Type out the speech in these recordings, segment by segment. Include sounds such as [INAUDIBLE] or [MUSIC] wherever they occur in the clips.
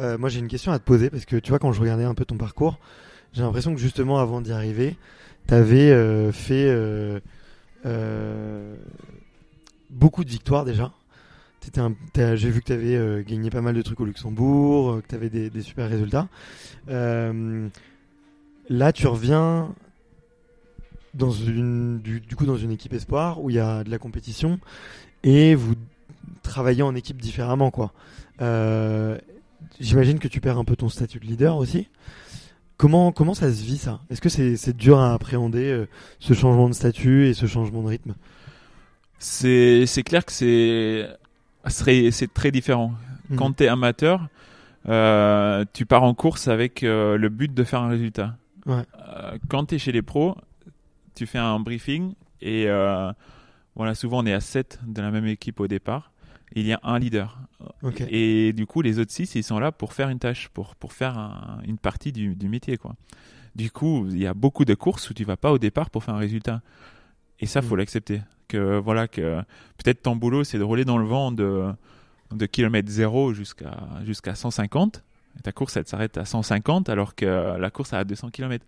Euh, moi, j'ai une question à te poser parce que tu vois, quand je regardais un peu ton parcours, j'ai l'impression que justement, avant d'y arriver, tu avais euh, fait euh, beaucoup de victoires déjà. J'ai vu que tu avais gagné pas mal de trucs au Luxembourg, que tu avais des, super résultats. Là, tu reviens dans une, du, coup, dans une équipe espoir où il y a de la compétition et vous travaillez en équipe différemment, quoi. J'imagine que tu perds un peu ton statut de leader aussi. Comment, comment ça se vit ça? Est-ce que c'est c'est dur à appréhender euh, ce changement de statut et ce changement de rythme? C'est clair que c'est très différent. Mhm. Quand tu es amateur, euh, tu pars en course avec euh, le but de faire un résultat. Ouais. Quand tu es chez les pros, tu fais un briefing et voilà, souvent on est à 7 de la même équipe au départ. Il y a un leader. Et du coup, les autres 6, ils sont là pour faire une tâche, pour, pour faire un- une partie du, du métier. Quoi. Du coup, il y a beaucoup de courses où tu vas pas au départ pour faire un résultat. Et ça, faut Mhm. l'accepter. Que voilà, que peut-être ton boulot, c'est de rouler dans le vent de, de kilomètre zéro jusqu'à jusqu'à 150. Et ta course, elle s'arrête à 150, alors que la course, elle a 200 km.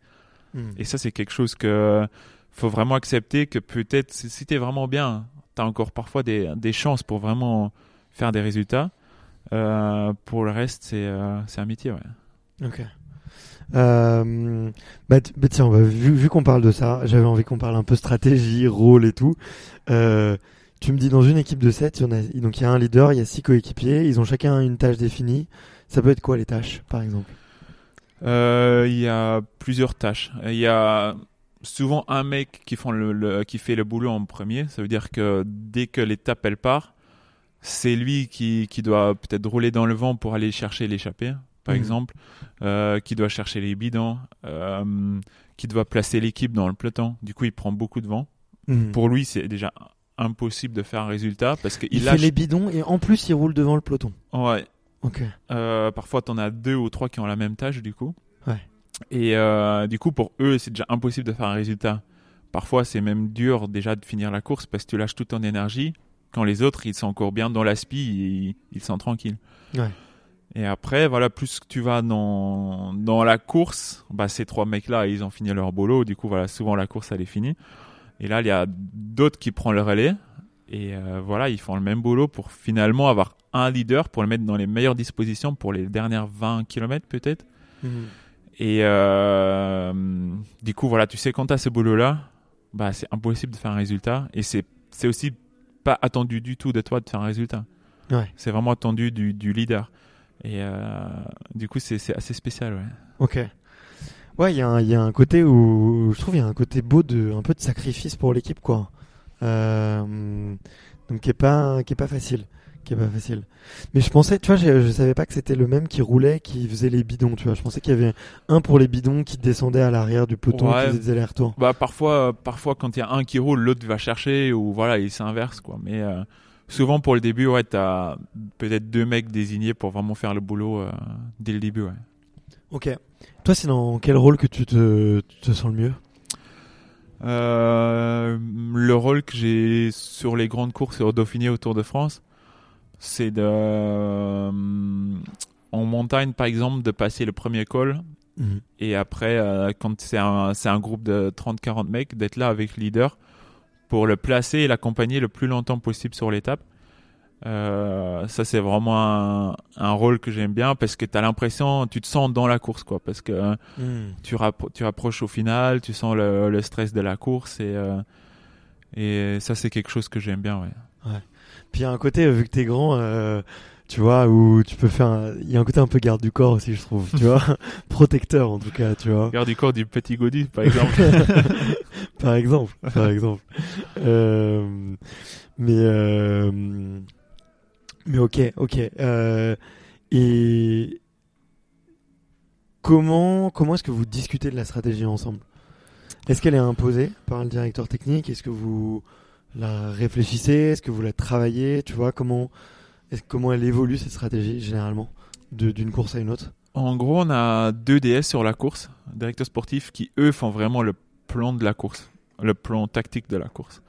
Hmm. Et ça, c'est quelque chose que faut vraiment accepter que peut-être, si tu es vraiment bien, tu as encore parfois des, des chances pour vraiment faire des résultats. Euh, pour le reste, c'est euh, un métier. Ouais. Ok. Euh, bah, bah tiens, bah, vu, vu qu'on parle de ça, j'avais envie qu'on parle un peu stratégie, rôle et tout. Euh, tu me dis dans une équipe de 7, il y, en a, donc il y a un leader, il y a six coéquipiers, ils ont chacun une tâche définie. Ça peut être quoi les tâches, par exemple? Il y a plusieurs tâches. Il y a souvent un mec qui, font le, le- qui fait le boulot en premier. Ça veut dire que dès que l'étape elle part, c'est lui qui, qui doit peut-être rouler dans le vent pour aller chercher l'échappée, par Mhm. exemple, euh, qui doit chercher les bidons, euh, qui doit placer l'équipe dans le peloton. Du coup, il prend beaucoup de vent. Hmm. Pour lui, c'est déjà impossible de faire un résultat parce qu'il Il fait les bidons et en plus il roule devant le peloton. Ouais. Ok. Euh, parfois, t'en as deux ou trois qui ont la même tâche, du coup. Ouais. Et euh, du coup, pour eux, c'est déjà impossible de faire un résultat. Parfois, c'est même dur déjà de finir la course parce que tu lâches toute ton énergie. Quand les autres, ils sont encore bien dans l'aspi, ils, ils sont tranquilles. Ouais. Et après, voilà, plus que tu vas dans, dans la course, bah, ces trois mecs-là, ils ont fini leur boulot. Du coup, voilà, souvent la course, elle est finie. Et là, il y a d'autres qui prennent le relais. Et euh, voilà, ils font le même boulot pour finalement avoir un leader pour le mettre dans les meilleures dispositions pour les dernières 20 km peut-être. Hmm. Et euh, du coup, voilà, tu sais, quand tu as ce boulot-là, bah, c'est impossible de faire un résultat. Et c'est aussi pas attendu du tout de toi de faire un résultat. Ouais. C'est vraiment attendu du, du leader. Et euh, du coup, c'est assez spécial. Ouais. Ok. Ouais, il y, a un- il y a un côté où je trouve il y a un côté beau de un peu de sacrifice pour l'équipe quoi. Euh, donc qui est pas qui est pas facile, qui est pas facile. Mais je pensais, tu vois, je, je savais pas que c'était le même qui roulait, qui faisait les bidons. Tu vois, je pensais qu'il y avait un pour les bidons qui descendait à l'arrière du peloton, Ouais. qui faisait des allers-retours. Bah, parfois, parfois, quand il y a un qui roule, l'autre va chercher, ou voilà, il s'inverse, quoi. Mais euh, souvent, pour le début, ouais, t'as peut-être deux mecs désignés pour vraiment faire le boulot euh, dès le début, ouais. Ok. Toi, c'est dans quel rôle que tu te, tu te sens le mieux? Euh, le rôle que j'ai sur les grandes courses au Dauphiné au Tour de France, c'est de, euh, en montagne, par exemple, de passer le premier col, Mhm. Et après, euh, quand c'est un, c'est un groupe de 30-40 mecs, d'être là avec le leader pour le placer et l'accompagner le plus longtemps possible sur l'étape. Euh, ça, c'est vraiment un, un rôle que j'aime bien parce que tu as l'impression, tu te sens dans la course, quoi. Parce que Mhm. tu, rappro- tu approches au final, tu sens le, le stress de la course et, euh, et ça, c'est quelque chose que j'aime bien, ouais. Puis il y a un côté, euh, vu que t'es grand, euh, tu vois, où tu peux faire. un- Il y a un côté un peu garde du corps aussi, je trouve. Tu vois, [LAUGHS] protecteur en tout cas, tu vois. Regarde du corps du petit Gaudu, par exemple. [LAUGHS] par exemple, par exemple. Euh, mais euh, Mais ok, ok. Euh, et comment comment est-ce que vous discutez de la stratégie ensemble? Est-ce qu'elle est imposée par le directeur technique? Est-ce que vous la réfléchissez Est-ce que vous la travaillez Tu vois comment comment elle évolue cette stratégie généralement d'une course à une autre? En gros, on a deux DS sur la course, directeurs sportifs qui eux font vraiment le plan de la course, le plan tactique de la course.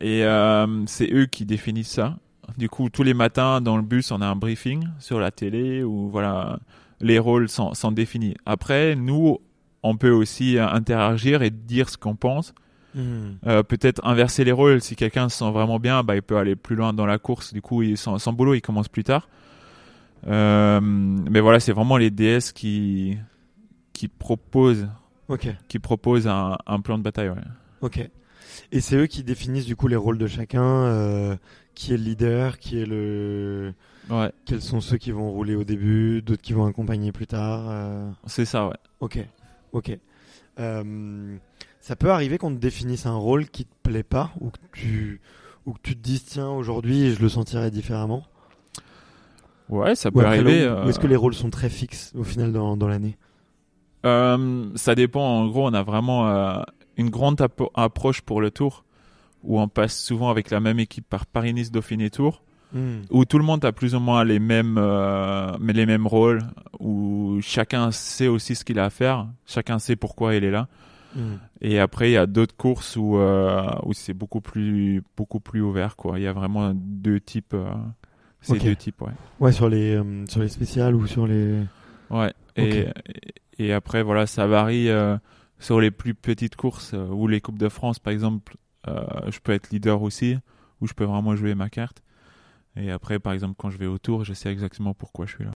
Et euh, c'est eux qui définissent ça. Du coup, tous les matins dans le bus, on a un briefing sur la télé où voilà les rôles sont définis. Après, nous, on peut aussi interagir et dire ce qu'on pense. Hmm. Euh, peut-être inverser les rôles. Si quelqu'un se sent vraiment bien, bah, il peut aller plus loin dans la course. Du coup, il, son boulot, il commence plus tard. Euh, mais voilà, c'est vraiment les DS qui, qui proposent, qui proposent un, un, plan de bataille. Ouais. Ok. Et c'est eux qui définissent du coup les rôles de chacun, euh, qui est le leader, qui est le. Ouais. Quels sont ceux qui vont rouler au début, d'autres qui vont accompagner plus tard. C'est ça, ouais. Ok, ok. Euh, ça peut arriver qu'on te définisse un rôle qui te plaît pas ou que tu ou que tu te dises tiens aujourd'hui je le sentirais différemment? Ouais, ça peut arriver. Ou est-ce que les rôles sont très fixes au final dans, dans l'année? Euh, Ça dépend. En gros, on a vraiment euh, une grande approche pour le tour où on passe souvent avec la même équipe par Paris-Nice, Dauphiné Tour. Hmm. Où tout le monde a plus ou moins les mêmes, euh, mais les mêmes rôles, où chacun sait aussi ce qu'il a à faire, chacun sait pourquoi il est là. Hmm. Et après, il y a d'autres courses où, euh, où c'est beaucoup plus, beaucoup plus ouvert, quoi. Il y a vraiment deux types, euh, ces deux types, ouais. Ouais, sur les, euh, sur les spéciales ou sur les. Ouais. Et, et, après, voilà, ça varie euh, sur les plus petites courses ou les Coupes de France, par exemple. je peux être leader aussi, où je peux vraiment jouer ma carte. Et après, par exemple, quand je vais au tour, je sais exactement pourquoi je suis là.